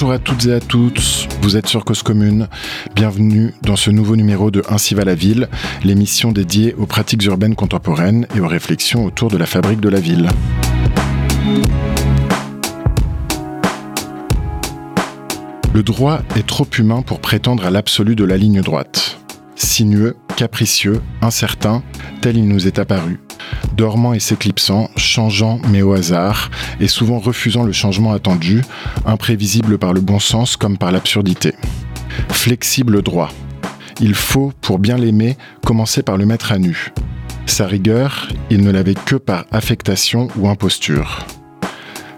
Bonjour à toutes et à tous, vous êtes sur Cause Commune. Bienvenue dans ce nouveau numéro de Ainsi va la ville, l'émission dédiée aux pratiques urbaines contemporaines et aux réflexions autour de la fabrique de la ville. Le droit est trop humain pour prétendre à l'absolu de la ligne droite. Sinueux, capricieux, incertain, tel il nous est apparu. Dormant et s'éclipsant, changeant mais au hasard, et souvent refusant le changement attendu, imprévisible par le bon sens comme par l'absurdité. Flexible droit. Il faut, pour bien l'aimer, commencer par le mettre à nu. Sa rigueur, il ne l'avait que par affectation ou imposture.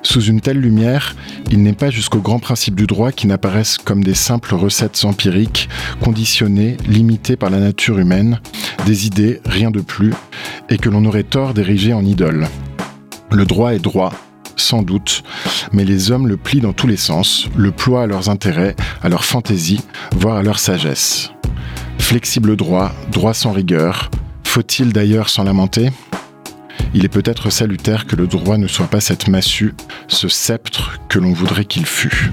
Sous une telle lumière, il n'est pas jusqu'aux grands principes du droit qui n'apparaissent comme des simples recettes empiriques, conditionnées, limitées par la nature humaine, des idées, rien de plus, et que l'on aurait tort d'ériger en idole. Le droit est droit, sans doute, mais les hommes le plient dans tous les sens, le ploient à leurs intérêts, à leur fantaisie, voire à leur sagesse. Flexible droit, droit sans rigueur, faut-il d'ailleurs s'en lamenter? Il est peut-être salutaire que le droit ne soit pas cette massue, ce sceptre que l'on voudrait qu'il fût.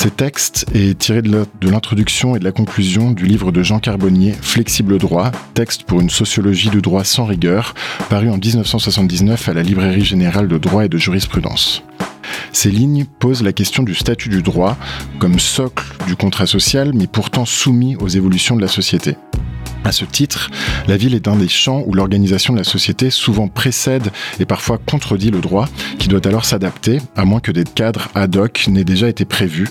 Ces textes est tiré de l'introduction et de la conclusion du livre de Jean Carbonnier, Flexible droit, texte pour une sociologie du droit sans rigueur, paru en 1979 à la Librairie générale de droit et de jurisprudence. Ces lignes posent la question du statut du droit comme socle du contrat social, mais pourtant soumis aux évolutions de la société. À ce titre, la ville est un des champs où l'organisation de la société souvent précède et parfois contredit le droit, qui doit alors s'adapter, à moins que des cadres ad hoc n'aient déjà été prévus,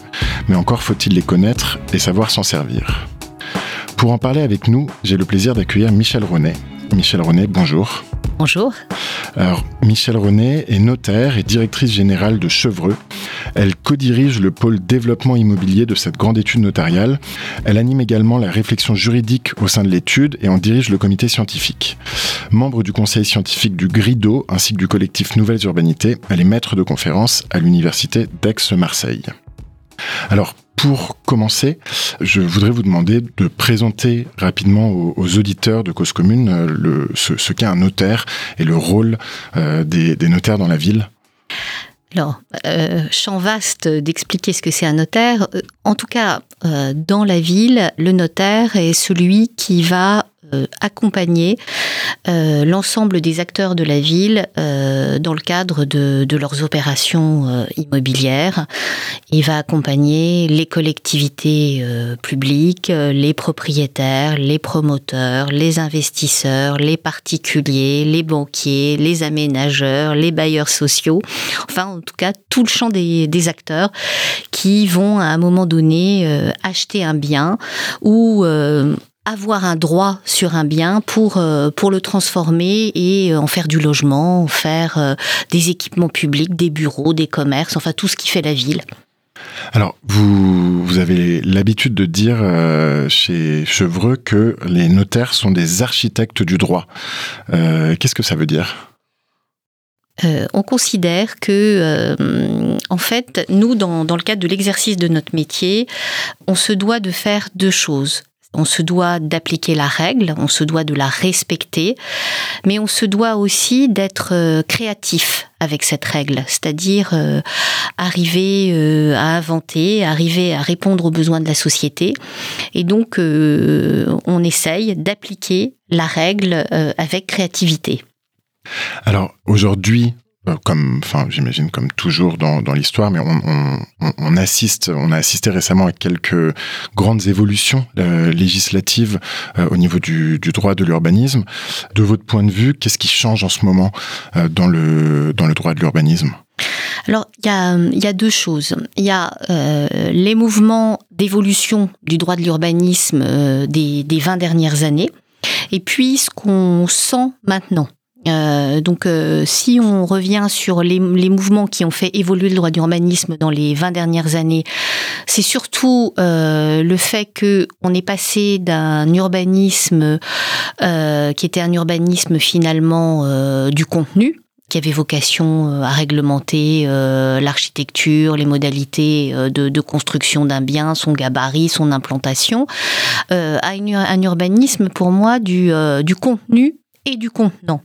mais encore faut-il les connaître et savoir s'en servir. Pour en parler avec nous, j'ai le plaisir d'accueillir Michel René. Michel René, bonjour. Bonjour. Alors, Michel René est notaire et directrice générale de Chevreux. Elle co-dirige le pôle développement immobilier de cette grande étude notariale. Elle anime également la réflexion juridique au sein de l'étude et en dirige le comité scientifique. Membre du conseil scientifique du GRIDO ainsi que du collectif Nouvelles Urbanités, elle est maître de conférences à l'université d'Aix-Marseille. Alors, pour commencer, je voudrais vous demander de présenter rapidement aux, auditeurs de Cause Commune euh, ce, qu'est un notaire et le rôle euh, des, notaires dans la ville. Alors, euh, champ vaste d'expliquer ce que c'est un notaire. En tout cas, dans la ville, le notaire est celui qui va accompagner euh, l'ensemble des acteurs de la ville euh, dans le cadre de, leurs opérations immobilières. Il va accompagner les collectivités publiques, les propriétaires, les promoteurs, les investisseurs, les particuliers, les banquiers, les aménageurs, les bailleurs sociaux, enfin en tout cas tout le champ des acteurs qui vont à un moment donné acheter un bien ou avoir un droit sur un bien pour, euh, pour le transformer et euh, en faire du logement, en faire euh, des équipements publics, des bureaux, des commerces, enfin tout ce qui fait la ville. Alors, vous, vous avez l'habitude de dire chez Chevreux que les notaires sont des architectes du droit. Qu'est-ce que ça veut dire? On considère que, en fait, nous, dans, dans le cadre de l'exercice de notre métier, on se doit de faire deux choses. On se doit d'appliquer la règle, on se doit de la respecter, mais on se doit aussi d'être euh, créatif avec cette règle, c'est-à-dire euh, arriver euh, à inventer, arriver à répondre aux besoins de la société. Et donc, on essaye d'appliquer la règle avec créativité. Alors aujourd'hui, comme, enfin, j'imagine comme toujours dans, l'histoire, mais on, assiste, on a assisté récemment à quelques grandes évolutions euh, législatives euh, au niveau du, droit de l'urbanisme. De votre point de vue, qu'est-ce qui change en ce moment dans le dans le droit de l'urbanisme? Alors, il y a, y a, deux choses. Il y a les mouvements d'évolution du droit de l'urbanisme des, des 20 dernières années, et puis ce qu'on sent maintenant. Euh, donc, euh, si on revient sur les, mouvements qui ont fait évoluer le droit d'urbanisme dans les 20 dernières années, c'est surtout euh, le fait que on est passé d'un urbanisme qui était un urbanisme finalement du contenu, qui avait vocation à réglementer l'architecture, les modalités de, construction d'un bien, son gabarit, son implantation, à un urbanisme pour moi du, du contenu et du contenant.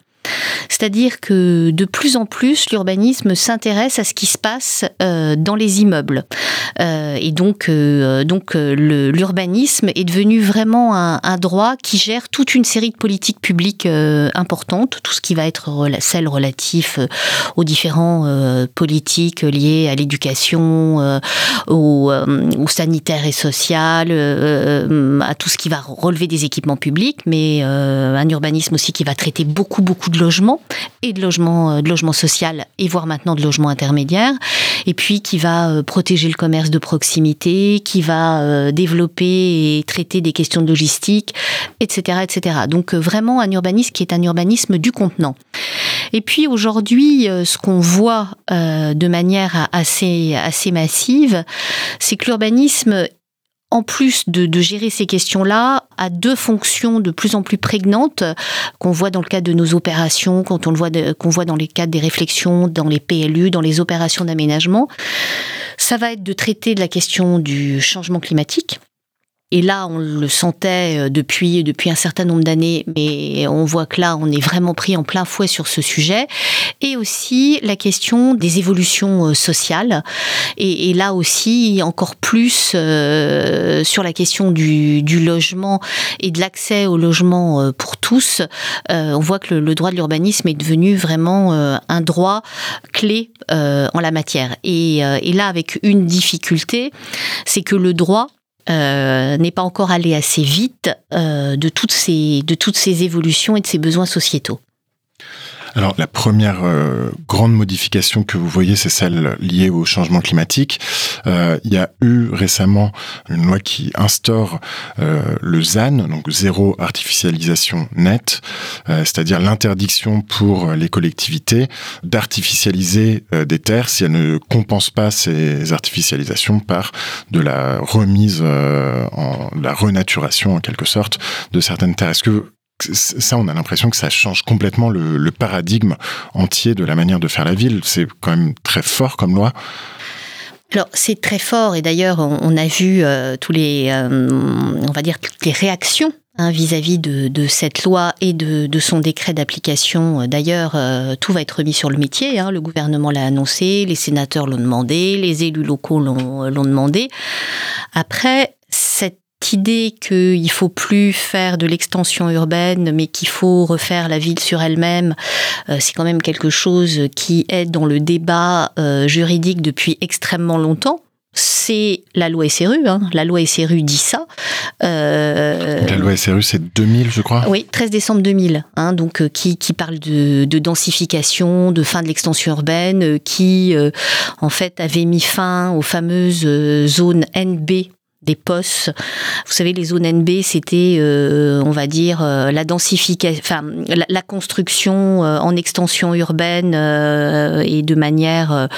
C'est-à-dire que de plus en plus, l'urbanisme s'intéresse à ce qui se passe euh, dans les immeubles. Euh, et donc, euh, donc l'urbanisme est devenu vraiment un, droit qui gère toute une série de politiques publiques importantes, tout ce qui va être celle relatif aux différents politiques liées à l'éducation, au, au, sanitaire et social, à tout ce qui va relever des équipements publics, mais un urbanisme aussi qui va traiter beaucoup, beaucoup de logements et de logements, de logements social et voire maintenant de logements intermédiaires. Et puis qui va euh, protéger le commerce de proximité, qui va euh, développer et traiter des questions de logistique, etc., etc. Donc euh, vraiment un urbanisme qui est un urbanisme du contenant. Et puis aujourd'hui, ce qu'on voit de manière assez, assez massive, c'est que l'urbanisme en plus de, gérer ces questions-là, a deux fonctions de plus en plus prégnantes qu'on voit dans le cadre de nos opérations, quand on le voit, qu'on voit dans les cadres des réflexions, dans les PLU, dans les opérations d'aménagement. Ça va être de traiter de la question du changement climatique et là, on le sentait euh, depuis, depuis un certain nombre d'années, mais on voit que là, on est vraiment pris en plein fouet sur ce sujet. Et aussi la question des évolutions euh, sociales. Et, là aussi, encore plus euh, sur la question du, logement et de l'accès au logement pour tous. on voit que le, droit de l'urbanisme est devenu vraiment un droit clé en la matière. Et, et là, avec une difficulté, c'est que le droit euh, n'est pas encore allé assez vite euh, de, toutes ces, de toutes ces évolutions et de ces besoins sociétaux. Alors la première euh, grande modification que vous voyez, c'est celle liée au changement climatique. Euh, il y a eu récemment une loi qui instaure euh, le ZAN, donc zéro artificialisation nette, c'est-à-dire l'interdiction pour les collectivités d'artificialiser des terres si elles ne compensent pas ces artificialisations par de la remise, en, de la renaturation en quelque sorte de certaines terres. Est-ce que ça, on a l'impression que ça change complètement le, paradigme entier de la manière de faire la ville. C'est quand même très fort comme loi. Alors c'est très fort et d'ailleurs on, a vu euh, tous les, euh, on va dire toutes les réactions hein, vis-à-vis de, cette loi et de, son décret d'application. D'ailleurs, euh, tout va être remis sur le métier. Hein. Le gouvernement l'a annoncé, les sénateurs l'ont demandé, les élus locaux l'ont demandé. Après, cette idée qu'il faut plus faire de l'extension urbaine, mais qu'il faut refaire la ville sur elle-même, euh, c'est quand même quelque chose qui est dans le débat euh, juridique depuis extrêmement longtemps c'est la loi SRU. Hein. La loi SRU dit ça. Euh, la loi SRU, c'est 2000, je crois. Oui, 13 décembre 2000. Hein, donc qui, parle de, densification, de fin de l'extension urbaine, qui en fait avait mis fin aux fameuses zones NB des postes. Vous savez, les zones NB, c'était, euh, on va dire, euh, la densification, enfin, la, construction euh, en extension urbaine et de manière,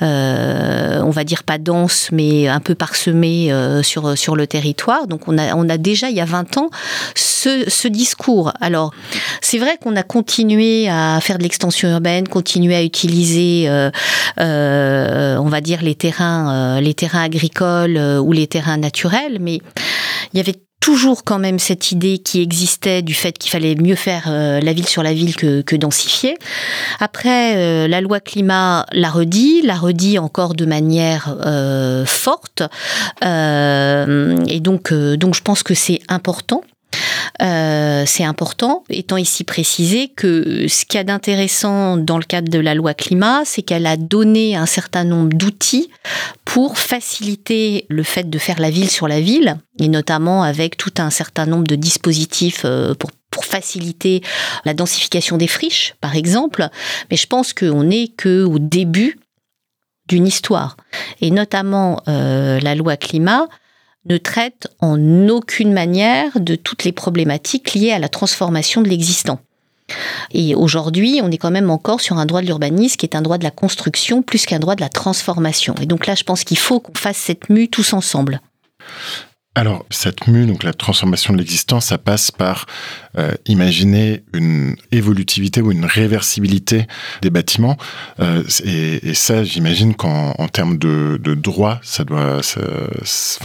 on va dire pas dense, mais un peu parsemée sur sur le territoire. Donc, on a on a déjà il y a 20 ans ce, ce discours. Alors, c'est vrai qu'on a continué à faire de l'extension urbaine, continué à utiliser, on va dire les terrains, les terrains agricoles ou les terrains naturel, mais il y avait toujours quand même cette idée qui existait du fait qu'il fallait mieux faire euh, la ville sur la ville que, densifier. Après, euh, la loi climat l'a redit, l'a redit encore de manière euh, forte. et donc, donc, je pense que c'est important euh, c'est important, étant ici précisé que ce qu'il y a d'intéressant dans le cadre de la loi climat, c'est qu'elle a donné un certain nombre d'outils pour faciliter le fait de faire la ville sur la ville, et notamment avec tout un certain nombre de dispositifs euh, pour faciliter la densification des friches, par exemple. Mais je pense qu'on n'est qu'au début d'une histoire. Et notamment euh, la loi climat ne traite en aucune manière de toutes les problématiques liées à la transformation de l'existant. Et aujourd'hui, on est quand même encore sur un droit de l'urbanisme qui est un droit de la construction plus qu'un droit de la transformation. Et donc là, je pense qu'il faut qu'on fasse cette mue tous ensemble. Alors, cette mue, donc la transformation de l'existence, ça passe par euh, imaginer une évolutivité ou une réversibilité des bâtiments. Euh, et, ça, j'imagine qu'en en termes de, droit, ça doit, ça,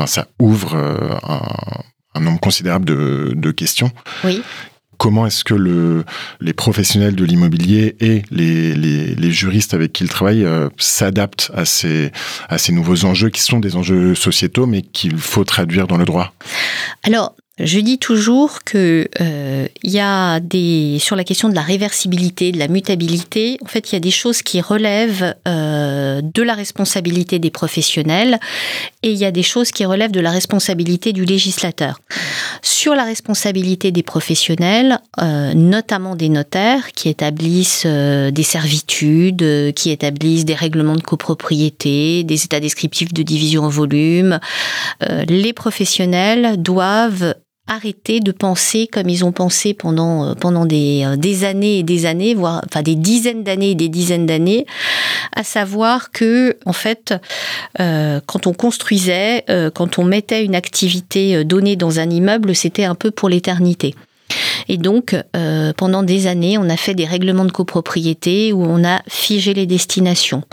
ça ouvre euh, un, nombre considérable de, de questions. Oui. Comment est-ce que le, les professionnels de l'immobilier et les, juristes avec qui ils travaillent s'adaptent à ces, nouveaux enjeux qui sont des enjeux sociétaux, mais qu'il faut traduire dans le droit? Je dis toujours que euh, il y a des sur la question de la réversibilité, de la mutabilité. En fait, il y a des choses qui relèvent euh, de la responsabilité des professionnels et il y a des choses qui relèvent de la responsabilité du législateur. Sur la responsabilité des professionnels, euh, notamment des notaires qui établissent des servitudes, qui établissent des règlements de copropriété, des états descriptifs de division en volume, les professionnels doivent arrêter de penser comme ils ont pensé pendant, euh, pendant des, euh, des années et des années, voire enfin des dizaines d'années et des dizaines d'années, à savoir que en fait, euh, quand on construisait, quand on mettait une activité donnée dans un immeuble, c'était un peu pour l'éternité. Et donc, euh, pendant des années, on a fait des règlements de copropriété où on a figé les destinations.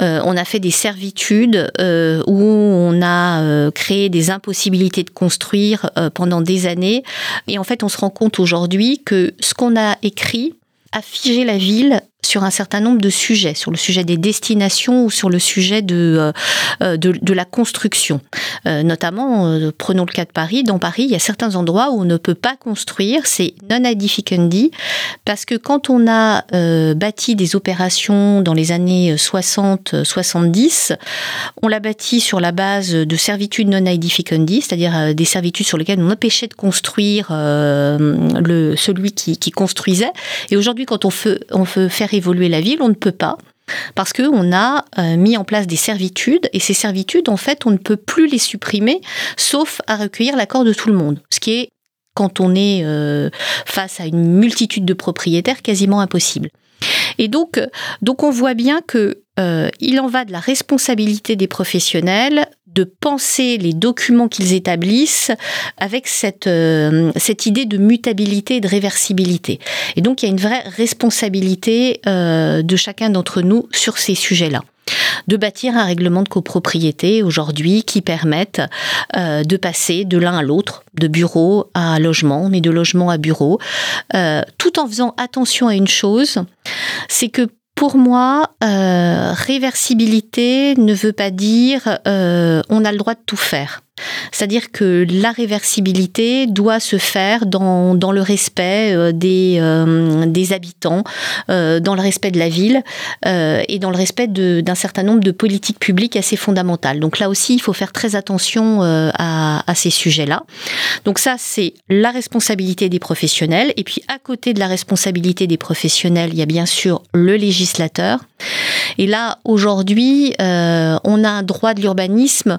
Euh, on a fait des servitudes euh, où on a créé des impossibilités de construire pendant des années. Et en fait, on se rend compte aujourd'hui que ce qu'on a écrit a figé la ville sur un certain nombre de sujets, sur le sujet des destinations ou sur le sujet de, euh, de, de, la construction. Euh, notamment, euh, prenons le cas de Paris. Dans Paris, il y a certains endroits où on ne peut pas construire, c'est non edificendi, parce que quand on a bâti des opérations dans les années 60-70, on l'a bâti sur la base de servitudes non edificendi, c'est-à-dire des servitudes sur lesquelles on empêchait de construire le, celui qui, qui construisait. Et aujourd'hui, quand on veut, on veut faire évoluer la ville, on ne peut pas. Parce qu'on a euh, mis en place des servitudes, et ces servitudes, en fait, on ne peut plus les supprimer, sauf à recueillir l'accord de tout le monde. Ce qui est, quand on est euh, face à une multitude de propriétaires, quasiment impossible. Et donc, donc on voit bien que euh, il en va de la responsabilité des professionnels de penser les documents qu'ils établissent avec cette, euh, cette idée de mutabilité et de réversibilité. Et donc il y a une vraie responsabilité euh, de chacun d'entre nous sur ces sujets-là de bâtir un règlement de copropriété aujourd'hui qui permette euh, de passer de l'un à l'autre, de bureau à logement, mais de logement à bureau, tout en faisant attention à une chose, c'est que pour moi, euh, réversibilité ne veut pas dire euh, on a le droit de tout faire. C'est-à-dire que la réversibilité doit se faire dans, le respect euh, des, euh, des habitants, euh, dans le respect de la ville et dans le respect d'un certain nombre de politiques publiques assez fondamentales. Donc là aussi, il faut faire très attention à, à ces sujets-là. Donc ça, c'est la responsabilité des professionnels. Et puis à côté de la responsabilité des professionnels, il y a bien sûr le législateur. Et là, aujourd'hui, on a un droit de l'urbanisme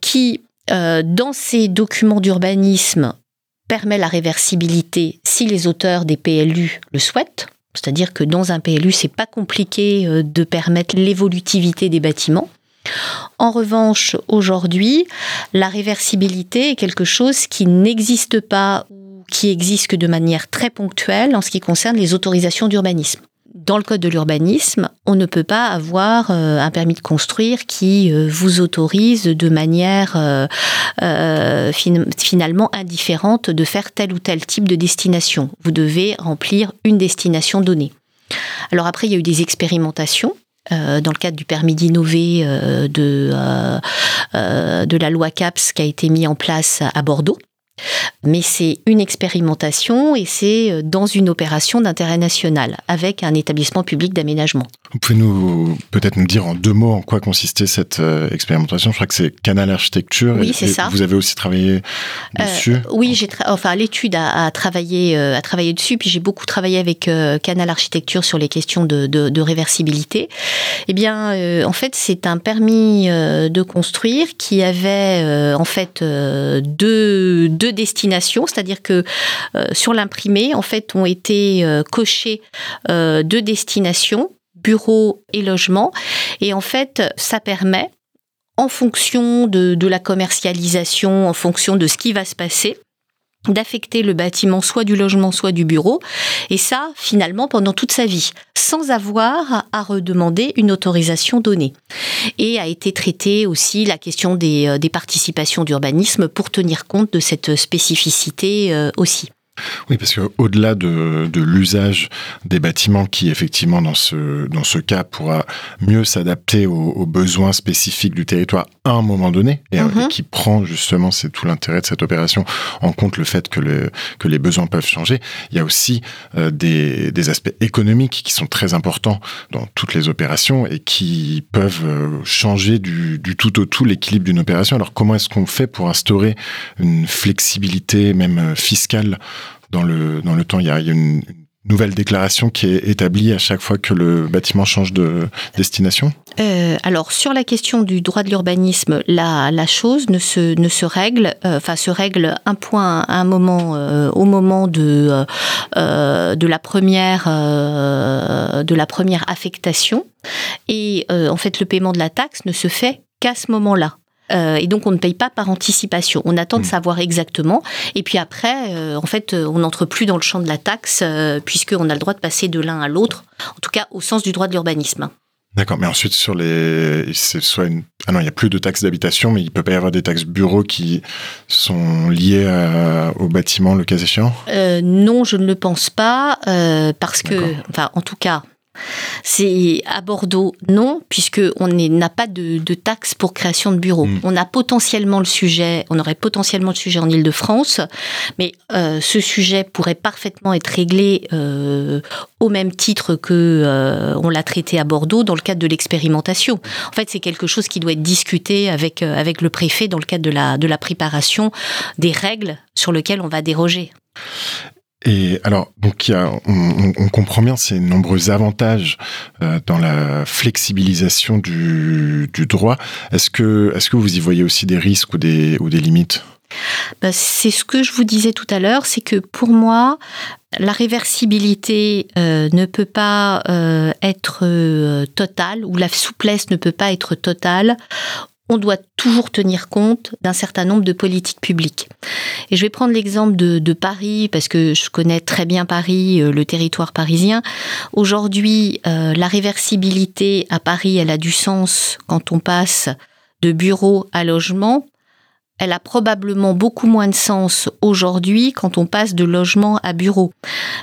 qui euh, dans ces documents d'urbanisme permet la réversibilité si les auteurs des PLU le souhaitent. C'est-à-dire que dans un PLU, c'est pas compliqué euh, de permettre l'évolutivité des bâtiments. En revanche, aujourd'hui, la réversibilité est quelque chose qui n'existe pas ou qui existe que de manière très ponctuelle en ce qui concerne les autorisations d'urbanisme dans le code de l'urbanisme, on ne peut pas avoir euh, un permis de construire qui euh, vous autorise de manière euh, finalement indifférente de faire tel ou tel type de destination. Vous devez remplir une destination donnée. Alors après, il y a eu des expérimentations dans le cadre du permis d'innover de, de la loi CAPS qui a été mis en place à Bordeaux. Mais c'est une expérimentation et c'est euh, dans une opération d'intérêt national avec un établissement public d'aménagement. Vous pouvez nous peut-être nous dire en deux mots en quoi consistait cette euh, expérimentation Je crois que c'est Canal Architecture. Oui, c'est ça. Vous avez aussi travaillé euh, dessus. oui, j'ai enfin l'étude a, travaillé a travaillé dessus, puis j'ai beaucoup travaillé avec Canal Architecture sur les questions de, de, de réversibilité. Eh bien, en fait, c'est un permis de construire qui avait en fait deux, deux destinations, c'est-à-dire que sur l'imprimé, en fait, ont été cochées deux destinations bureaux et logements. Et en fait, ça permet, en fonction de, la commercialisation, en fonction de ce qui va se passer, d'affecter le bâtiment soit du logement, soit du bureau, et ça, finalement, pendant toute sa vie, sans avoir à redemander une autorisation donnée. Et a été traitée aussi la question des, euh, participations d'urbanisme pour tenir compte de cette spécificité euh, aussi. Oui, parce qu'au-delà de, de l'usage des bâtiments qui, effectivement, dans ce, dans ce cas, pourra mieux s'adapter aux, besoins spécifiques du territoire à un moment donné, et, Mhm. qui prend justement, c'est tout l'intérêt de cette opération, en compte le fait que, le, que les besoins peuvent changer, il y a aussi euh, des, des aspects économiques qui sont très importants dans toutes les opérations et qui peuvent euh, changer du, du tout au tout l'équilibre d'une opération. Alors comment est-ce qu'on fait pour instaurer une flexibilité même euh, fiscale dans le, dans le temps Il y a, une, nouvelle déclaration qui est établie à chaque fois que le bâtiment change de destination Euh, alors sur la question du droit de l'urbanisme, la, la chose ne se, ne se règle, euh, enfin se règle un point un moment, euh, au moment de, de la première, de la première affectation, et en fait le paiement de la taxe ne se fait qu'à ce moment-là. Euh, et donc on ne paye pas par anticipation. On attend de Mm. savoir exactement. Et puis après, euh, en fait, euh, on n'entre plus dans le champ de la taxe euh, puisqu'on a le droit de passer de l'un à l'autre. En tout cas, au sens du droit de l'urbanisme. D'accord, mais ensuite sur les, c'est soit une, ah non, il y a plus de taxes d'habitation, mais il peut pas y avoir des taxes bureaux qui sont liées à- au bâtiment, le cas échéant? Euh, non, je ne le pense pas, euh, parce que, enfin, en tout cas, c'est à Bordeaux, non, puisque on n'a pas de, de taxe pour création de bureaux. Mm. On a potentiellement le sujet, on aurait potentiellement le sujet en Île-de-France, mais euh, ce sujet pourrait parfaitement être réglé euh, au même titre que euh, on l'a traité à Bordeaux dans le cadre de l'expérimentation. En fait, c'est quelque chose qui doit être discuté avec avec le préfet dans le cadre de la de la préparation des règles sur lesquelles on va déroger. Et alors, donc on, comprend bien ces nombreux avantages euh, dans la flexibilisation du, droit. Est-ce que, est-ce que vous y voyez aussi des risques ou des, ou des limites? Ben, c'est ce que je vous disais tout à l'heure, c'est que pour moi, la réversibilité euh, ne peut pas euh, être totale, ou la souplesse ne peut pas être totale. On doit toujours tenir compte d'un certain nombre de politiques publiques. Et je vais prendre l'exemple de, de Paris, parce que je connais très bien Paris, euh, le territoire parisien. Aujourd'hui, euh, la réversibilité à Paris, elle a du sens quand on passe de bureau à logement, elle a probablement beaucoup moins de sens aujourd'hui quand on passe de logement à bureau.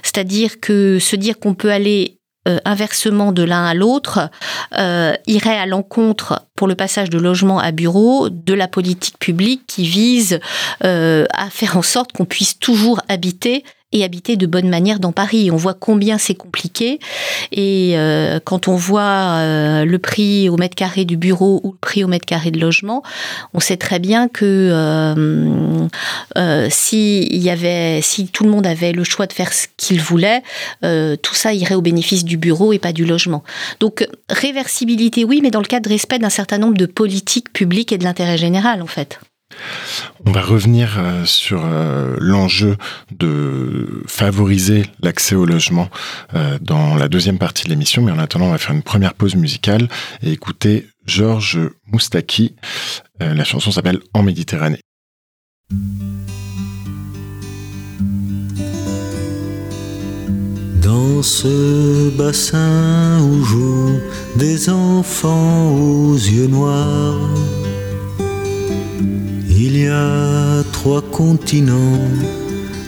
C'est-à-dire que se dire qu'on peut aller euh, inversement de l'un à l'autre euh, irait à l'encontre pour le passage de logement à bureau de la politique publique qui vise euh, à faire en sorte qu'on puisse toujours habiter et habiter de bonne manière dans Paris. On voit combien c'est compliqué et euh, quand on voit euh, le prix au mètre carré du bureau ou le prix au mètre carré de logement, on sait très bien que euh, si y avait, si tout le monde avait le choix de faire ce qu'il voulait, tout ça irait au bénéfice du bureau et pas du logement. Donc réversibilité, oui, mais dans le cadre de respect d'un certain nombre de politiques publiques et de l'intérêt général, en fait. On va revenir euh, sur euh, l'enjeu de favoriser l'accès au logement euh, dans la deuxième partie de l'émission, mais en attendant, on va faire une première pause musicale et écouter Georges Moustaki. La chanson s'appelle En Méditerranée. Dans ce bassin où jouent des enfants aux yeux noirs, il y a trois continents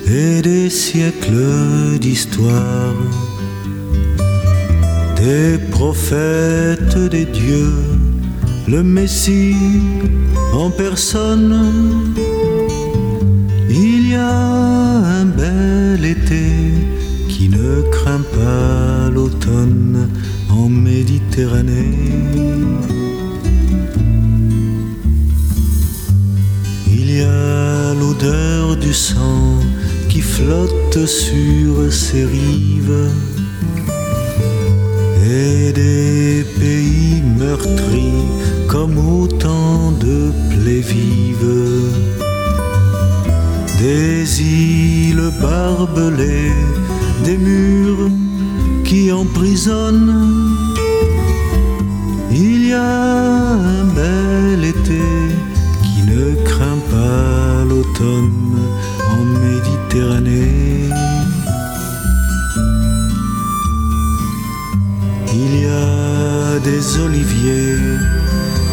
et des siècles d'histoire, des prophètes des dieux, le Messie en personne. Il y a un bel été qui ne craint pas l'automne en Méditerranée. L'odeur du sang qui flotte sur ses rives et des pays meurtris comme autant de plaies vives. Des îles barbelées, des murs qui emprisonnent. En Méditerranée. Il y a des oliviers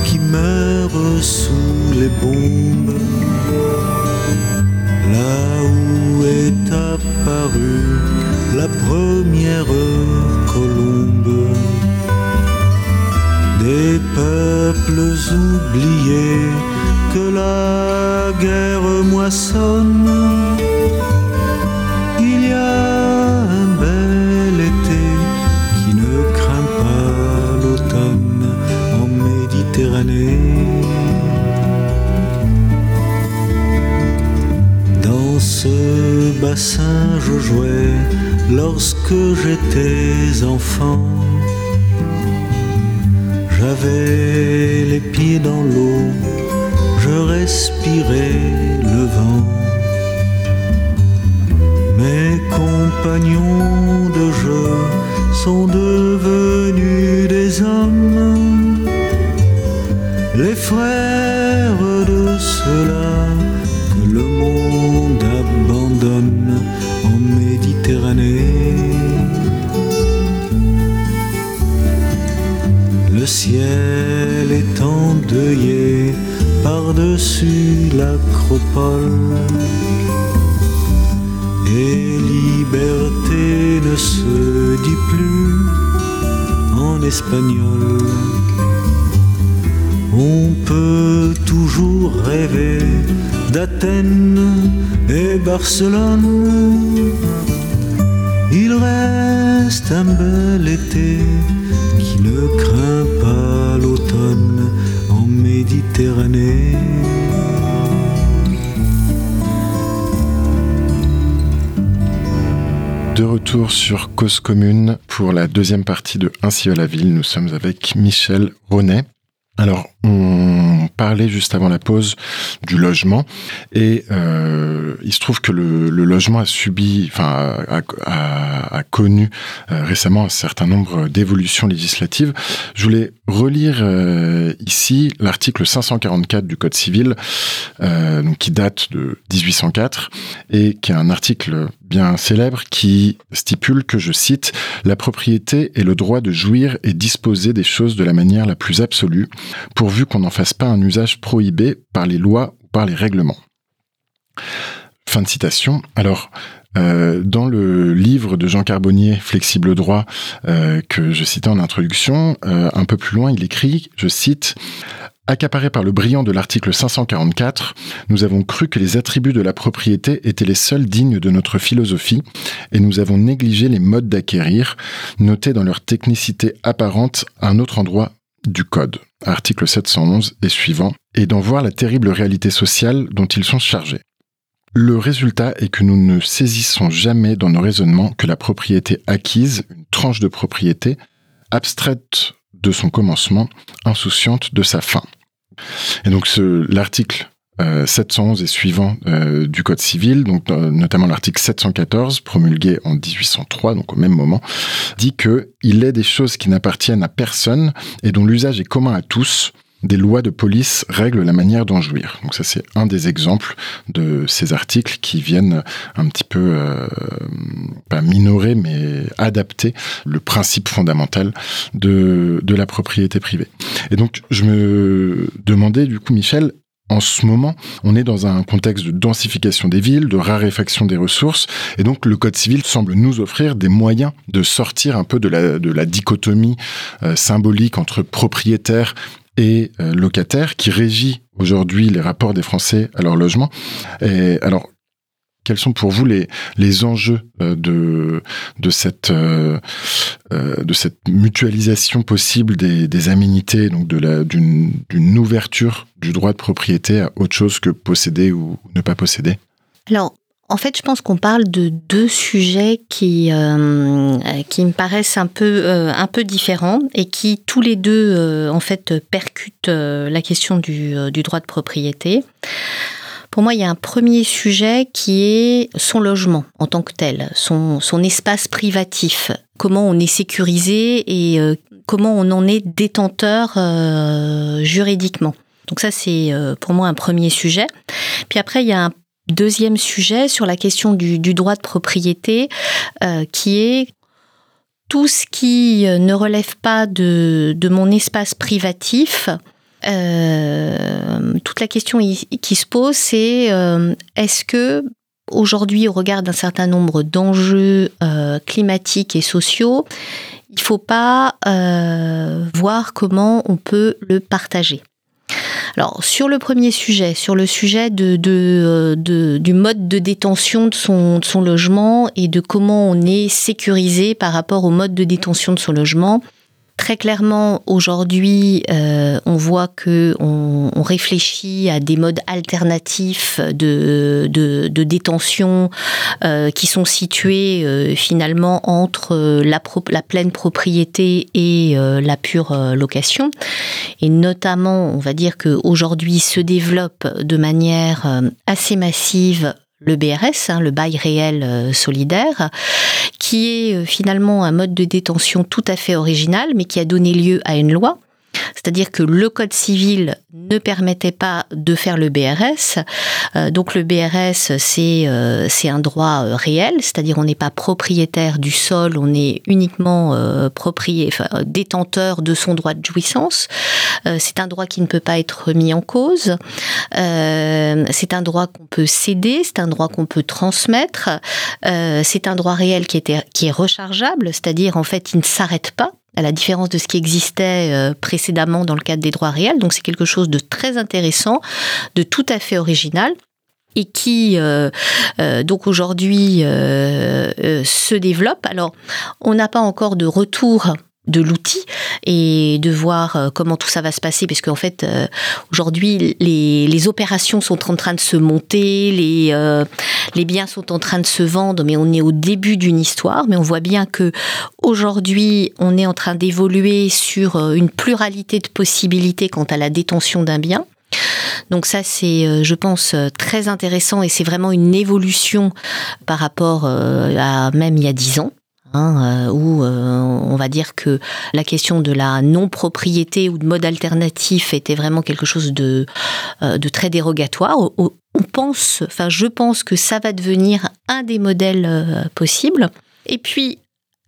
qui meurent sous les bombes. Là où est à apparut la première colombe. Des peuples oubliés que la guerre moissonne. Il y a un bel été qui ne craint pas l'automne en Méditerranée. Dans ce bassin je jouais lorsque j'étais enfant. J'avais les pieds dans l'eau je respirais le vent. Mes compagnons de jeu sont devenus des hommes, les frères de ceux-là l'acropole. Et liberté ne se dit plus en espagnol. On peut toujours rêver d'Athènes et Barcelone. Il reste un bel été sur Cause Commune pour la deuxième partie de Ainsi à la ville, nous sommes avec Michel Ronet. Alors, on parlait juste avant la pause du logement et euh, il se trouve que le, logement a subi, enfin, a, connu euh, récemment un certain nombre d'évolutions législatives. Je voulais relire euh, ici l'article 544 du Code civil, donc qui date de 1804 et qui est un article bien célèbre qui stipule que, je cite, la propriété est le droit de jouir et disposer des choses de la manière la plus absolue, pourvu qu'on n'en fasse pas un usage prohibé par les lois ou par les règlements. Fin de citation. Alors, euh, dans le livre de Jean Carbonnier, Flexible droit, euh, que je citais en introduction, euh, un peu plus loin, il écrit, je cite, Accaparé par le brillant de l'article 544, nous avons cru que les attributs de la propriété étaient les seuls dignes de notre philosophie, et nous avons négligé les modes d'acquérir, notés dans leur technicité apparente un autre endroit du Code, article 711 et suivant, et d'en voir la terrible réalité sociale dont ils sont chargés. Le résultat est que nous ne saisissons jamais dans nos raisonnements que la propriété acquise, une tranche de propriété, abstraite de son commencement, insouciante de sa fin. Et donc l'article 711 euh, et suivant euh, du Code civil, donc euh, notamment l'article 714 promulgué en 1803, donc au même moment, dit que il est des choses qui n'appartiennent à personne et dont l'usage est commun à tous, des lois de police règlent la manière d'en jouir. Donc ça, c'est un des exemples de ces articles qui viennent un petit peu, euh, pas minorer, mais adapter le principe fondamental de, de la propriété privée. Et donc, je me demandais, du coup, Michel, en ce moment, on est dans un contexte de densification des villes, de raréfaction des ressources, et donc le Code civil semble nous offrir des moyens de sortir un peu de la, dichotomie euh, symbolique entre propriétaires et euh, locataire qui régit aujourd'hui les rapports des Français à leur logement. Alors, quels sont pour vous les, les enjeux euh, de, de, cette, euh, de cette mutualisation possible des, des aménités, donc d'une ouverture du droit de propriété à autre chose que posséder ou ne pas posséder? Alors, en fait, je pense qu'on parle de deux sujets qui, euh, qui me paraissent un peu, euh, un peu différents et qui tous les deux, euh, en fait, percutent la question du, du, droit de propriété. Pour moi, il y a un premier sujet qui est son logement en tant que tel, son, espace privatif, comment on est sécurisé et comment on en est détenteur juridiquement. Donc ça, c'est pour moi un premier sujet. Puis après, il y a un Deuxième sujet sur la question du, droit de propriété, euh, qui est tout ce qui euh, ne relève pas de, mon espace privatif. Euh, toute la question qui se pose, c'est est-ce que aujourd'hui, au regard d'un certain nombre d'enjeux climatiques et sociaux, il ne faut pas voir comment on peut le partager? Alors sur le premier sujet, sur le sujet du mode de détention de son logement et de comment on est sécurisé par rapport au mode de détention de son logement, Très clairement, aujourd'hui, euh, on voit que on, réfléchit à des modes alternatifs de, de, détention euh, qui sont situés euh, finalement entre la, la, pleine propriété et la pure location. Et notamment, on va dire qu'aujourd'hui se développe de manière assez massive le BRS, hein, le bail réel euh, solidaire, qui est euh, finalement un mode de détention tout à fait original, mais qui a donné lieu à une loi c'est-à-dire que le Code civil ne permettait pas de faire le BRS. Euh, donc le BRS, c'est euh, c'est un droit euh, réel, c'est-à-dire on n'est pas propriétaire du sol, on est uniquement propriétaire, détenteur de son droit de jouissance. c'est un droit qui ne peut pas être mis en cause. c'est un droit qu'on peut céder, c'est un droit qu'on peut transmettre. c'est un droit réel qui, qui est rechargeable, c'est-à-dire en fait il ne s'arrête pas à la différence de ce qui existait euh, précédemment dans le cadre des droits réels. Donc c'est quelque chose de très intéressant, de tout à fait original et qui euh, euh, donc aujourd'hui se développe. Alors on n'a pas encore de retour de l'outil et de voir euh, comment tout ça va se passer. Parce qu'en fait euh, aujourd'hui les, les, opérations sont en train de se monter les, euh, les biens sont en train de se vendre mais on est au début d'une histoire. Mais on voit bien que aujourd'hui on est en train d'évoluer sur une pluralité de possibilités quant à la détention d'un bien. Donc ça, c'est, je pense, très intéressant et c'est vraiment une évolution par rapport à même il y a dix ans. Hein, euh, où euh, on va dire que la question de la non-propriété ou de mode alternatif était vraiment quelque chose de, euh, de très dérogatoire. On pense, enfin je pense que ça va devenir un des modèles possibles. Et puis,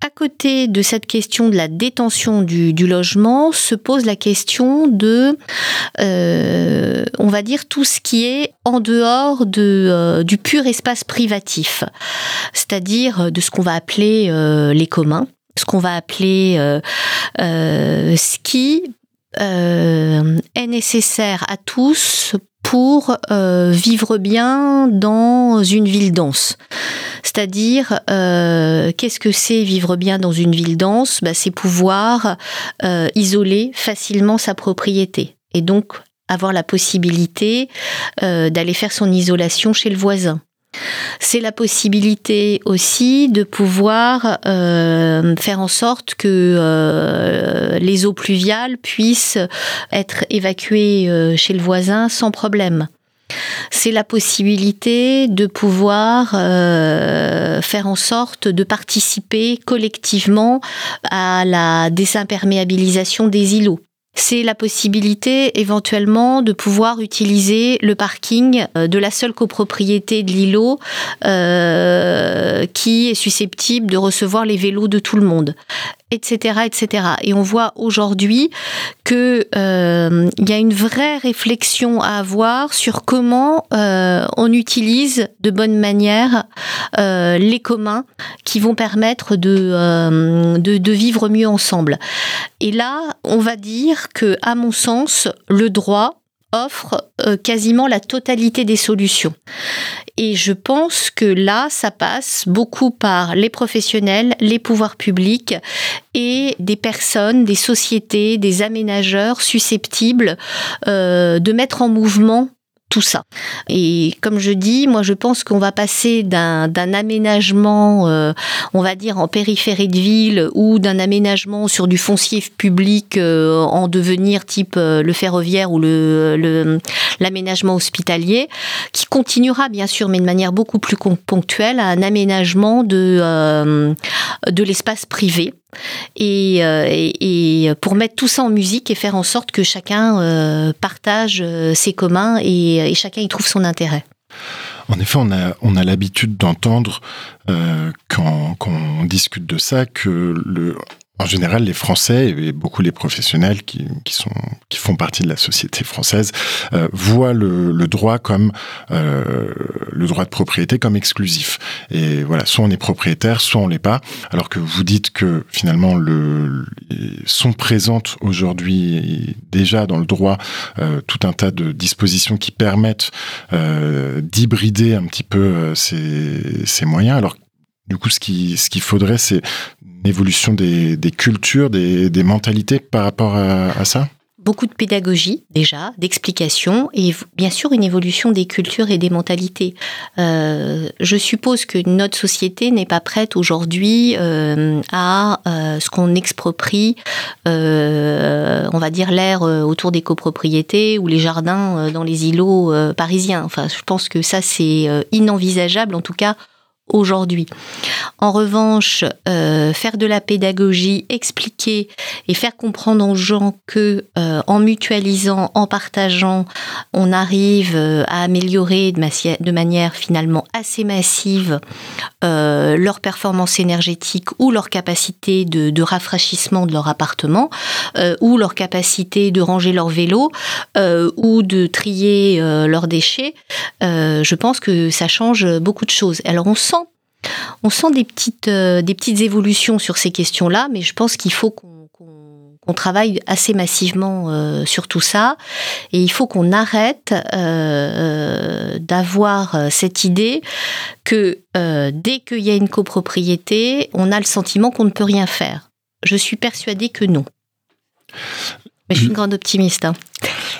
à côté de cette question de la détention du, logement, se pose la question de, euh, on va dire, tout ce qui est en dehors de, euh, du pur espace privatif, c'est-à-dire de ce qu'on va appeler euh, les communs, ce qu'on va appeler ce qui est nécessaire à tous pour vivre bien dans une ville dense. C'est-à-dire, euh, qu'est-ce que c'est vivre bien dans une ville dense? Bah, C'est pouvoir euh, isoler facilement sa propriété et donc avoir la possibilité euh, d'aller faire son isolation chez le voisin. C'est la possibilité aussi de pouvoir faire en sorte que les eaux pluviales puissent être évacuées chez le voisin sans problème. C'est la possibilité de pouvoir euh, faire en sorte de participer collectivement à la désimperméabilisation des îlots c'est la possibilité éventuellement de pouvoir utiliser le parking euh, de la seule copropriété de l'îlot euh, qui est susceptible de recevoir les vélos de tout le monde etc., etc. Et on voit aujourd'hui que euh, y a une vraie réflexion à avoir sur comment on utilise de bonne manière les communs qui vont permettre de, de, de vivre mieux ensemble. Et là, on va dire que, à mon sens, le droit offre euh, quasiment la totalité des solutions. Et je pense que là, ça passe beaucoup par les professionnels, les pouvoirs publics et des personnes, des sociétés, des aménageurs susceptibles euh, de mettre en mouvement Et comme je dis, moi je pense qu'on va passer d'un aménagement, euh, on va dire en périphérie de ville, ou d'un aménagement sur du foncier public euh, en devenir type euh, le ferroviaire ou l'aménagement hospitalier, qui continuera bien sûr, mais de manière beaucoup plus ponctuelle, à un aménagement de de l'espace privé euh, et, pour mettre tout ça en musique et faire en sorte que chacun euh, partage euh, ses communs et, chacun y trouve son intérêt. En effet, on a, on a l'habitude d'entendre quand, quand, on discute de ça que le, en général, les Français et beaucoup les professionnels qui, qui, sont, qui font partie de la société française euh, voient le, le, droit comme euh, le droit de propriété comme exclusif. Et voilà, soit on est propriétaire, soit on l'est pas. Alors que vous dites que finalement le, sont présentes aujourd'hui déjà dans le droit euh, tout un tas de dispositions qui permettent euh, d'hybrider un petit peu euh, ces, ces moyens. Alors du coup, ce qu'il ce qu'il faudrait, c'est évolution des, cultures, des, mentalités par rapport à, ça beaucoup de pédagogie déjà, d'explication et bien sûr une évolution des cultures et des mentalités. Euh, je suppose que notre société n'est pas prête aujourd'hui euh, à euh, ce qu'on exproprie, on va dire l'air autour des copropriétés ou les jardins dans les îlots parisiens. Enfin, je pense que ça c'est inenvisageable en tout cas aujourd'hui. En revanche, euh, faire de la pédagogie, expliquer et faire comprendre aux gens que euh, en mutualisant, en partageant, on arrive euh, à améliorer de, manière finalement assez massive leur performance énergétique ou leur capacité de, de rafraîchissement de leur appartement ou leur capacité de ranger leur vélo ou de trier leurs déchets. je pense que ça change beaucoup de choses. Alors on sent on sent des petites, euh, des petites évolutions sur ces questions-là, mais je pense qu'il faut qu'on qu travaille assez massivement euh, sur tout ça. Et il faut qu'on arrête euh, d'avoir cette idée que dès qu'il y a une copropriété, on a le sentiment qu'on ne peut rien faire. Je suis persuadée que non. Mais je suis une grande optimiste. Hein.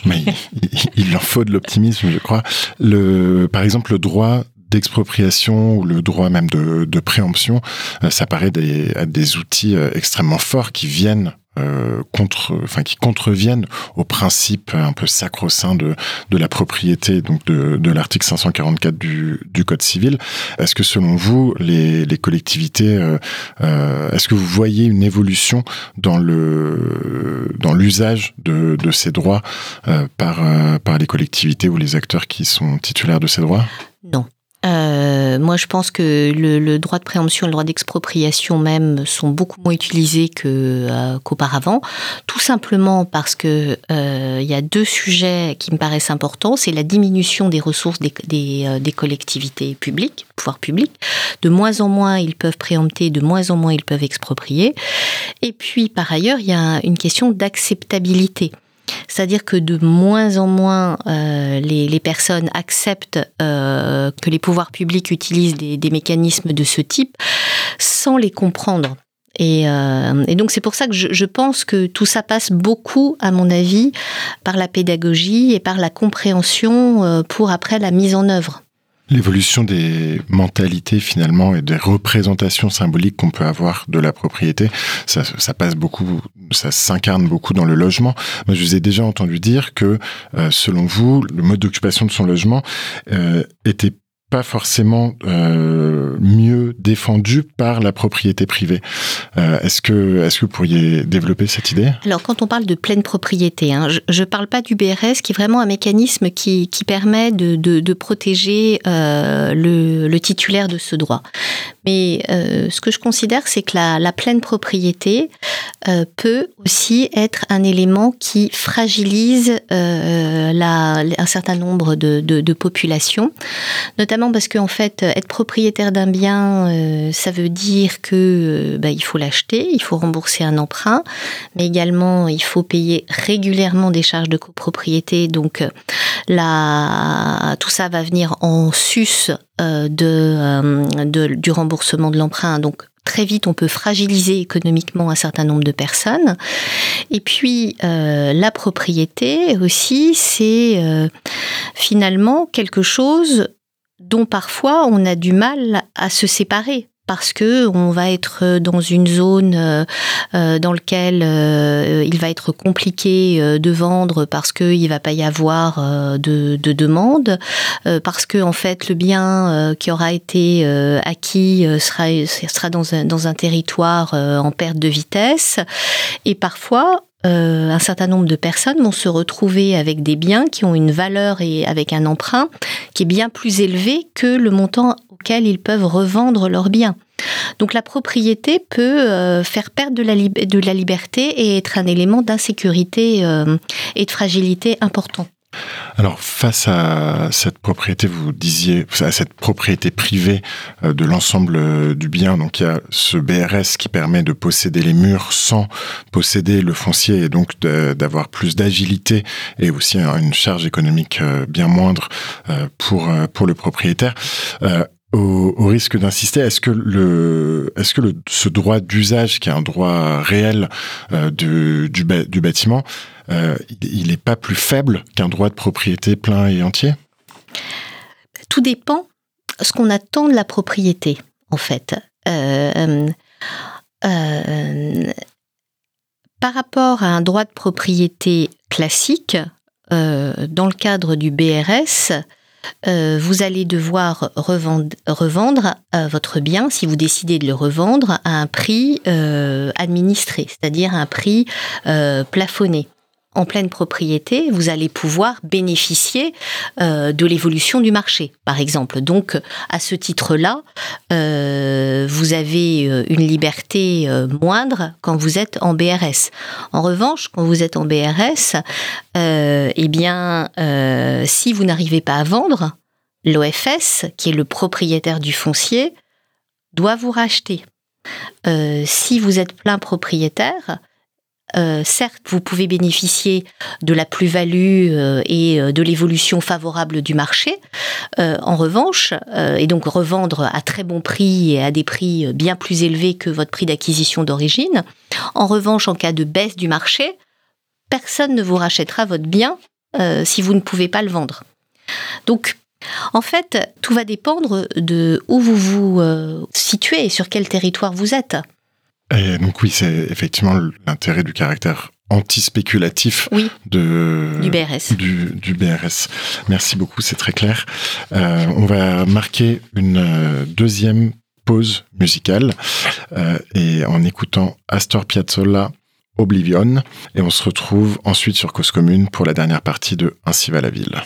Mais il, il en faut de l'optimisme, je crois. Le, par exemple, le droit d'expropriation ou le droit même de, de préemption, euh, ça paraît des, des outils euh, extrêmement forts qui viennent euh, contre, enfin qui contreviennent au principe un peu sacro-saint de, de la propriété, donc de, de l'article 544 du, du Code civil. Est-ce que selon vous, les, les collectivités, euh, euh, est-ce que vous voyez une évolution dans le dans l'usage de, de ces droits euh, par euh, par les collectivités ou les acteurs qui sont titulaires de ces droits? Non. Euh, moi, je pense que le, le, droit de préemption et le droit d'expropriation même sont beaucoup moins utilisés euh, qu'auparavant, tout simplement parce que euh, il y a deux sujets qui me paraissent importants. C'est la diminution des ressources des, des, euh, des collectivités publiques, pouvoirs publics. De moins en moins, ils peuvent préempter, de moins en moins, ils peuvent exproprier. Et puis, par ailleurs, il y a une question d'acceptabilité. C'est-à-dire que de moins en moins euh, les, les, personnes acceptent euh, que les pouvoirs publics utilisent des, des, mécanismes de ce type sans les comprendre. Et, euh, donc c'est pour ça que je, je, pense que tout ça passe beaucoup, à mon avis, par la pédagogie et par la compréhension euh, pour après la mise en œuvre. L'évolution des mentalités finalement et des représentations symboliques qu'on peut avoir de la propriété, ça, passe beaucoup, ça s'incarne beaucoup dans le logement. Moi, je vous ai déjà entendu dire que, euh, selon vous, le mode d'occupation de son logement euh, était pas forcément euh, mieux défendu par la propriété privée. Euh, est-ce que est-ce que vous pourriez développer cette idée? Alors quand on parle de pleine propriété, hein, je ne parle pas du BRS qui est vraiment un mécanisme qui, qui permet de, de, protéger euh, le, le, titulaire de ce droit. Mais ce que je considère, c'est que la, la, pleine propriété peut aussi être un élément qui fragilise la, un certain nombre de, de populations, notamment parce qu'en en fait, être propriétaire d'un bien, euh, ça veut dire que bah, il faut l'acheter, il faut rembourser un emprunt, mais également il faut payer régulièrement des charges de copropriété. Donc, la, tout ça va venir en sus euh, de, euh, du remboursement de l'emprunt. Donc, très vite, on peut fragiliser économiquement un certain nombre de personnes. Et puis, euh, la propriété aussi, c'est euh, finalement quelque chose dont parfois on a du mal à se séparer parce que on va être dans une zone euh, dans laquelle euh, il va être compliqué euh, de vendre parce qu'il va pas y avoir euh, de, de demande, euh, parce que en fait le bien euh, qui aura été acquis sera sera dans un dans un territoire en perte de vitesse. Et parfois euh, un certain nombre de personnes vont se retrouver avec des biens qui ont une valeur et avec un emprunt qui est bien plus élevé que le montant auquel ils peuvent revendre leurs biens. Donc la propriété peut faire perdre de la, de la, liberté et être un élément d'insécurité et de fragilité important. Alors face à cette propriété, vous disiez, à cette propriété privée euh, de l'ensemble euh, du bien, donc il y a ce BRS qui permet de posséder les murs sans posséder le foncier et donc d'avoir plus d'agilité et aussi une charge économique euh, bien moindre pour, pour le propriétaire. Au, risque d'insister, est-ce que le, est-ce que ce droit d'usage, qui est un droit réel du, du bâtiment, euh, il n'est pas plus faible qu'un droit de propriété plein et entier? Tout dépend ce qu'on attend de la propriété, en fait. Euh, euh, par rapport à un droit de propriété classique, dans le cadre du BRS, vous allez devoir revendre, revendre votre bien, si vous décidez de le revendre, à un prix administré, c'est-à-dire un prix plafonné en pleine propriété, vous allez pouvoir bénéficier euh, de l'évolution du marché, par exemple. Donc, à ce titre-là, euh, vous avez euh, une liberté moindre quand vous êtes en BRS. En revanche, quand vous êtes en BRS, eh bien, si vous n'arrivez pas à vendre, l'OFS, qui est le propriétaire du foncier, doit vous racheter. si vous êtes plein propriétaire, euh, certes, vous pouvez bénéficier de la plus-value euh, et euh, de l'évolution favorable du marché. en revanche, et donc revendre à très bon prix et à des prix bien plus élevés que votre prix d'acquisition d'origine. En revanche, en cas de baisse du marché, personne ne vous rachètera votre bien si vous ne pouvez pas le vendre. Donc, en fait, tout va dépendre de où vous vous situez et sur quel territoire vous êtes. Et donc oui, c'est effectivement l'intérêt du caractère anti-spéculatif de, du BRS. Du, BRS. Merci beaucoup, c'est très clair. Euh, on va marquer une euh, deuxième pause musicale euh, et en écoutant Astor Piazzolla Oblivion et on se retrouve ensuite sur Cause Commune pour la dernière partie de Ainsi va la ville.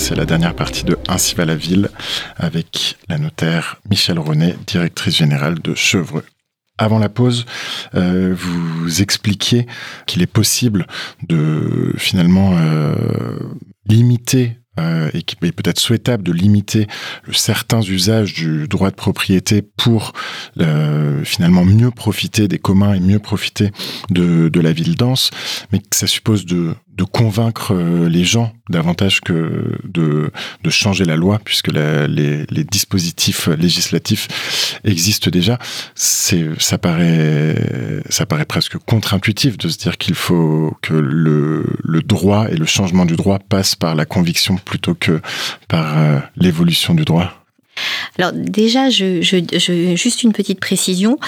C'est la dernière partie de Ainsi va la ville avec la notaire Michel René, directrice générale de Chevreux. Avant la pause, euh, vous expliquiez qu'il est possible de finalement euh, limiter euh, et qu'il est peut-être souhaitable de limiter certains usages du droit de propriété pour euh, finalement mieux profiter des communs et mieux profiter de, la ville dense, mais que ça suppose de convaincre euh, les gens davantage que de, changer la loi, puisque les, dispositifs législatifs existent déjà. Ça paraît, ça paraît presque contre-intuitif de se dire qu'il faut que le, le droit et le changement du droit passent par la conviction plutôt que par euh, l'évolution du droit. Alors déjà, je, je, juste une petite précision.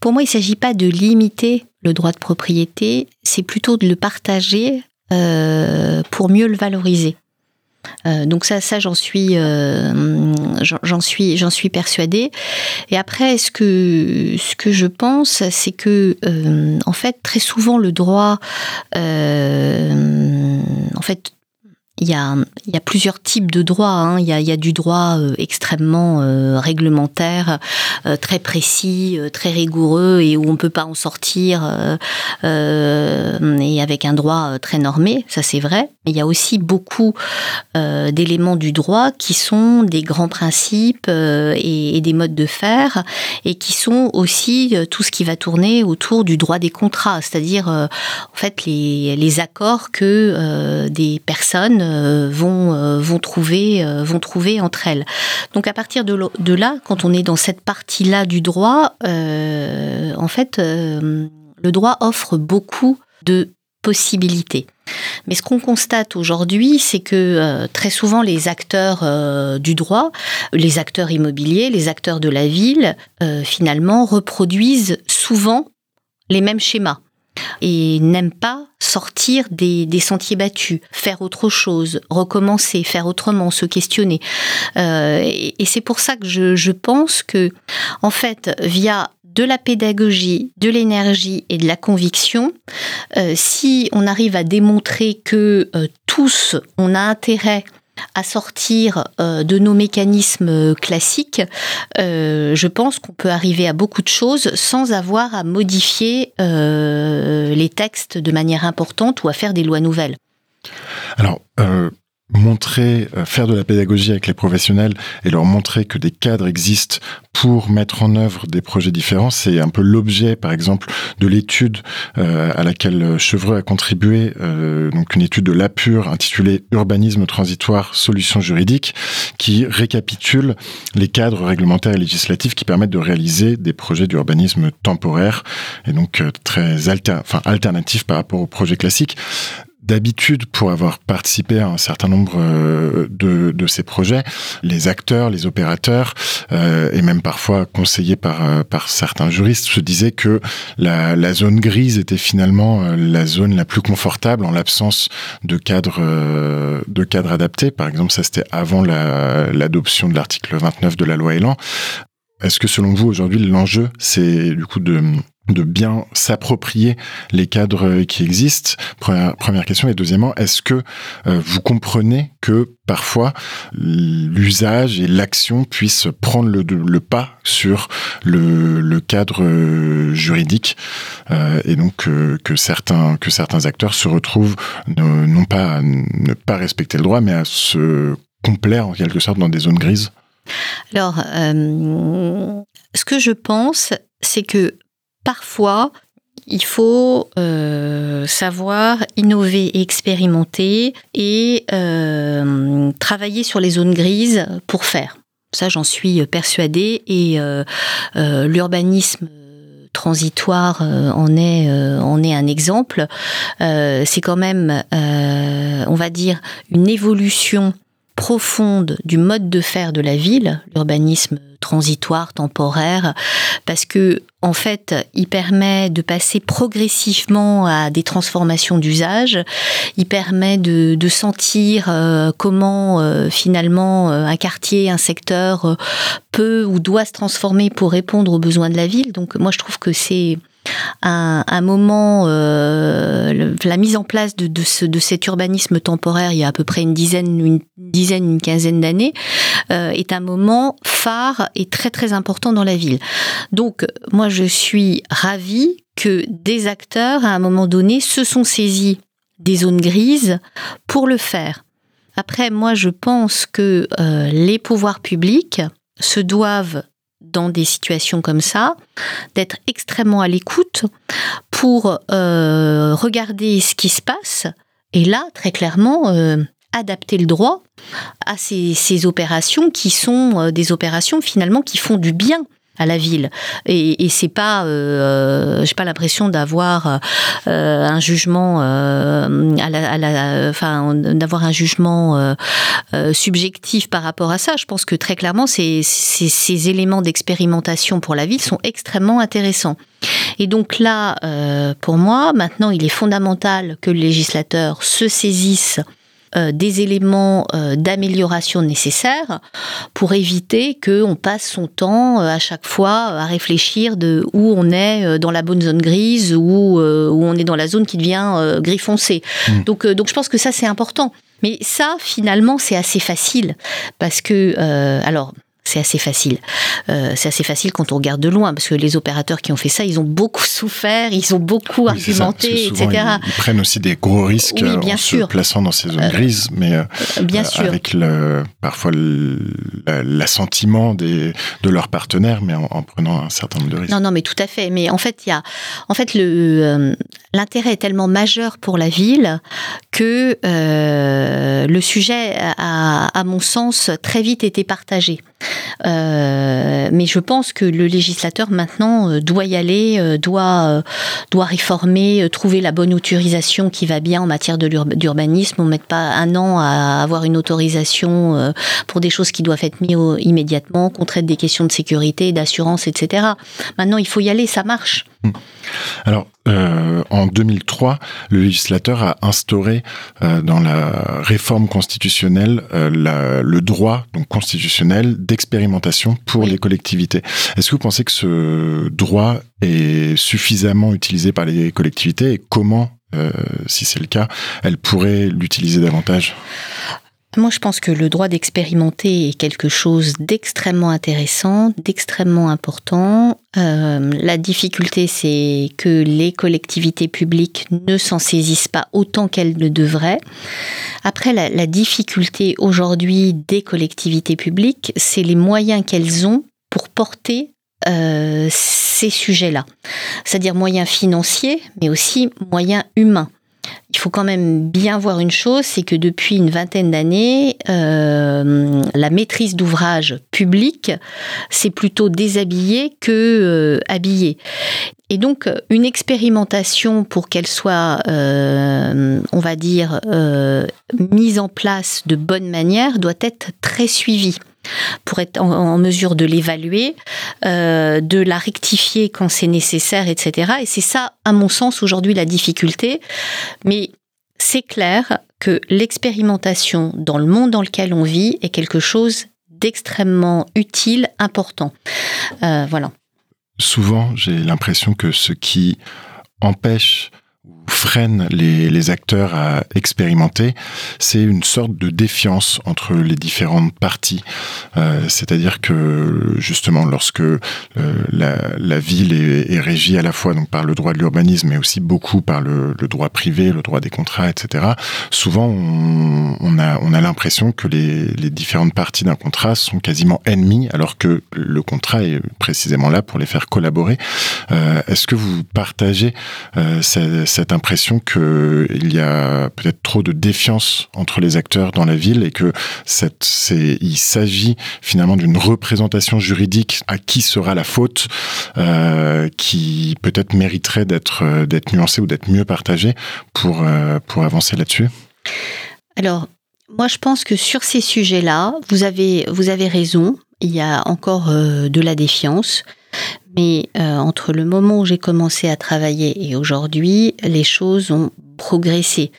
Pour moi, il ne s'agit pas de limiter le droit de propriété, c'est plutôt de le partager euh, pour mieux le valoriser. Euh, donc ça, ça j'en suis, euh, j'en suis, persuadée. Et après, ce que ce que je pense, c'est que en fait, très souvent, le droit, en fait, il y, a, plusieurs types de droits. Hein. Il, y a, du droit euh, extrêmement euh, réglementaire, euh, très précis, très rigoureux et où on ne peut pas en sortir et avec un droit très normé, ça c'est vrai. Il y a aussi beaucoup d'éléments du droit qui sont des grands principes et, et, des modes de faire et qui sont aussi tout ce qui va tourner autour du droit des contrats, c'est-à-dire en fait les, les accords que des personnes euh, vont, euh, vont, trouver, euh, vont trouver entre elles. Donc à partir de, de là, quand on est dans cette partie-là du droit, en fait, le droit offre beaucoup de possibilités. Mais ce qu'on constate aujourd'hui, c'est que très souvent les acteurs du droit, les acteurs immobiliers, les acteurs de la ville, finalement reproduisent souvent les mêmes schémas et n'aiment pas sortir des, sentiers battus, faire autre chose, recommencer, faire autrement, se questionner. Euh, et, c'est pour ça que je, pense que, en fait, via de la pédagogie, de l'énergie et de la conviction, euh, si on arrive à démontrer que euh, tous, on a intérêt à sortir euh, de nos mécanismes classiques, euh, je pense qu'on peut arriver à beaucoup de choses sans avoir à modifier euh, les textes de manière importante ou à faire des lois nouvelles. Montrer, euh, faire de la pédagogie avec les professionnels et leur montrer que des cadres existent pour mettre en œuvre des projets différents, c'est un peu l'objet, par exemple, de l'étude euh, à laquelle Chevreux a contribué, euh, donc une étude de l'APUR intitulée Urbanisme transitoire, solutions juridiques, qui récapitule les cadres réglementaires et législatifs qui permettent de réaliser des projets d'urbanisme temporaire et donc très alter, enfin, alternatifs par rapport aux projets classiques d'habitude, pour avoir participé à un certain nombre euh, de, ces projets, les acteurs, les opérateurs, euh, et même parfois conseillés par, euh, par certains juristes, se disaient que la, zone grise était finalement la zone la plus confortable en l'absence de cadres de cadres adaptés. Par exemple, ça c'était avant l'adoption de l'article 29 de la loi Elan. Est-ce que selon vous aujourd'hui l'enjeu c'est du coup de de bien s'approprier les cadres qui existent Première, question. Et deuxièmement, est-ce que euh, vous comprenez que parfois l'usage et l'action puissent prendre le, pas sur le, cadre euh, juridique euh, et donc que certains que certains acteurs se retrouvent non pas à ne pas respecter le droit, mais à se complaire en quelque sorte dans des zones grises? Alors, ce que je pense, c'est que parfois, il faut euh, savoir innover et expérimenter et euh, travailler sur les zones grises pour faire. Ça, j'en suis persuadée et euh, l'urbanisme transitoire en est en est un exemple. C'est quand même, on va dire, une évolution profonde du mode de faire de la ville, l'urbanisme transitoire, temporaire, parce que en fait, il permet de passer progressivement à des transformations d'usage. Il permet de, sentir euh, comment euh, finalement euh, un quartier, un secteur peut ou doit se transformer pour répondre aux besoins de la ville. Donc moi, je trouve que c'est un, un moment, euh, la mise en place de, ce, de cet urbanisme temporaire il y a à peu près une dizaine, une dizaine, une quinzaine d'années, euh, est un moment phare et très très important dans la ville. Donc moi je suis ravie que des acteurs, à un moment donné, se sont saisis des zones grises pour le faire. Après, moi, je pense que euh, les pouvoirs publics se doivent dans des situations comme ça, d'être extrêmement à l'écoute pour euh, regarder ce qui se passe et là, très clairement, euh, adapter le droit à ces, opérations qui sont euh, des opérations finalement qui font du bien à la ville. Et, et c'est pas euh, j'ai pas l'impression d'avoir euh, un jugement euh, à la, à la enfin d'avoir un jugement euh, euh, subjectif par rapport à ça. Je pense que très clairement ces, ces, ces éléments d'expérimentation pour la ville sont extrêmement intéressants. Et donc là euh, pour moi maintenant il est fondamental que le législateur se saisisse euh, des éléments euh, d'amélioration nécessaires pour éviter qu'on passe son temps euh, à chaque fois à réfléchir de où on est dans la bonne zone grise ou où on est dans la zone qui devient gris foncé. Mmh. Donc, donc je pense que ça c'est important. Mais ça, finalement, c'est assez facile parce que, euh, alors, c'est assez facile. Euh, c'est assez facile quand on regarde de loin, parce que les opérateurs qui ont fait ça, ils ont beaucoup souffert, ils ont beaucoup oui, argumenté, ça, etc. Ils, ils, prennent aussi des gros risques oui, bien en sûr. se plaçant dans ces zones euh, grises, mais euh, bien sûr. avec le, parfois l'assentiment des, de leurs partenaires, mais en, en, prenant un certain nombre de risques. Non, non, mais tout à fait. Mais en fait, il y a, en fait, le l'intérêt est tellement majeur pour la ville que euh, le sujet a, à mon sens, très vite été partagé. Euh, mais je pense que le législateur maintenant euh, doit y aller, euh, doit, doit réformer, trouver la bonne autorisation qui va bien en matière d'urbanisme. On ne met pas un an à avoir une autorisation pour des choses qui doivent être mises immédiatement, qu'on traite des questions de sécurité, d'assurance, etc. Maintenant, il faut y aller, ça marche. Alors, euh, en 2003, le législateur a instauré euh, dans la réforme constitutionnelle euh, le droit donc constitutionnel d'expérimentation pour les collectivités. Est-ce que vous pensez que ce droit est suffisamment utilisé par les collectivités et comment, si c'est le cas, elles pourraient l'utiliser davantage? Moi, je pense que le droit d'expérimenter est quelque chose d'extrêmement intéressant, d'extrêmement important. Euh, la difficulté, c'est que les collectivités publiques ne s'en saisissent pas autant qu'elles le devraient. Après, la, la difficulté aujourd'hui des collectivités publiques, c'est les moyens qu'elles ont pour porter euh, ces sujets-là. C'est-à-dire moyens financiers, mais aussi moyens humains il faut quand même bien voir une chose, c'est que depuis une vingtaine d'années, euh, la maîtrise d'ouvrage public s'est plutôt déshabillée que euh, habillée. Et donc, une expérimentation pour qu'elle soit, euh, on va dire, mise en place de bonne manière doit être très suivie pour être en, mesure de l'évaluer, euh, de la rectifier quand c'est nécessaire, etc. Et c'est ça, à mon sens, aujourd'hui la difficulté. Mais c'est clair que l'expérimentation dans le monde dans lequel on vit est quelque chose d'extrêmement utile, important. Euh, voilà. Souvent, j'ai l'impression que ce qui empêche freine les, acteurs à expérimenter, c'est une sorte de défiance entre les différentes parties. Euh, C'est-à-dire que justement, lorsque euh, la, ville est, régie à la fois donc par le droit de l'urbanisme, mais aussi beaucoup par le, droit privé, le droit des contrats, etc. Souvent, on, a, on a l'impression que les, différentes parties d'un contrat sont quasiment ennemies, alors que le contrat est précisément là pour les faire collaborer. Euh, Est-ce que vous partagez cette, cette impression qu'il y a peut-être trop de défiance entre les acteurs dans la ville et que il s'agit finalement d'une représentation juridique à qui sera la faute euh, qui peut-être mériterait d'être d'être nuancée ou d'être mieux partagée pour, euh, pour avancer là-dessus Alors, moi je pense que sur ces sujets-là, vous avez, vous avez raison, il y a encore euh, de la défiance. Mais euh, entre le moment où j'ai commencé à travailler et aujourd'hui, les choses ont progressé.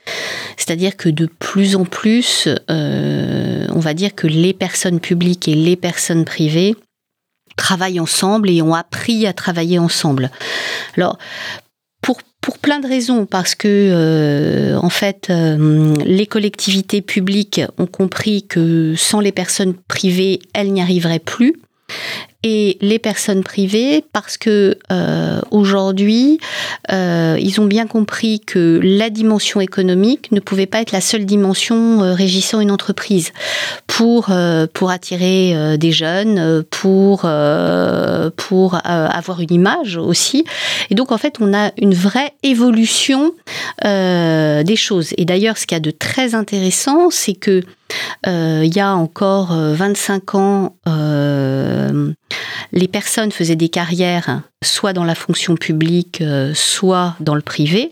C'est-à-dire que de plus en plus, euh, on va dire que les personnes publiques et les personnes privées travaillent ensemble et ont appris à travailler ensemble. Alors, pour, pour plein de raisons, parce que euh, en fait, les collectivités publiques ont compris que sans les personnes privées, elles n'y arriveraient plus et les personnes privées parce que euh, aujourd'hui euh, ils ont bien compris que la dimension économique ne pouvait pas être la seule dimension euh, régissant une entreprise. Pour attirer des jeunes pour pour avoir une image aussi. Et donc en fait on a une vraie évolution des choses. Et d'ailleurs ce qu'il y a de très intéressant c'est que il y a encore 25 ans les personnes faisaient des carrières soit dans la fonction publique, euh, soit dans le privé.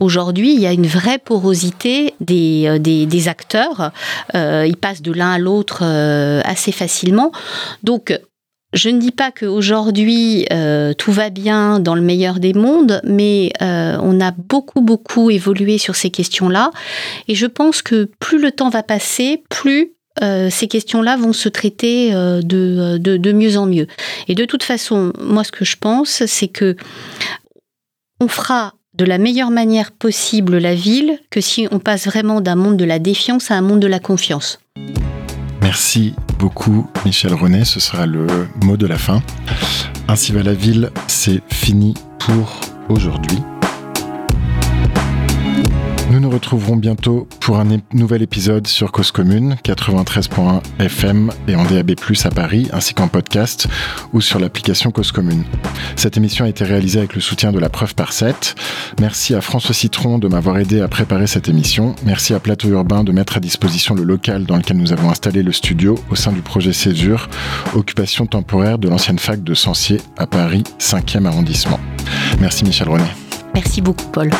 Aujourd'hui, il y a une vraie porosité des, euh, des, acteurs. Euh, ils passent de l'un à l'autre assez facilement. Donc, je ne dis pas qu'aujourd'hui tout va bien dans le meilleur des mondes, mais on a beaucoup beaucoup évolué sur ces questions-là, et je pense que plus le temps va passer, plus euh, ces questions-là vont se traiter euh, de, de, mieux en mieux. Et de toute façon, moi, ce que je pense, c'est que on fera de la meilleure manière possible la ville que si on passe vraiment d'un monde de la défiance à un monde de la confiance. Merci beaucoup, Michel René. Ce sera le mot de la fin. Ainsi va la ville, c'est fini pour aujourd'hui. Nous retrouverons bientôt pour un nouvel épisode sur Cause Commune, 93.1 FM et en DAB+, à Paris, ainsi qu'en podcast ou sur l'application Cause Commune. Cette émission a été réalisée avec le soutien de la Preuve par 7. Merci à François Citron de m'avoir aidé à préparer cette émission. Merci à Plateau Urbain de mettre à disposition le local dans lequel nous avons installé le studio au sein du projet Césure, occupation temporaire de l'ancienne fac de Sancier à Paris, 5e arrondissement. Merci Michel René. Merci beaucoup Paul.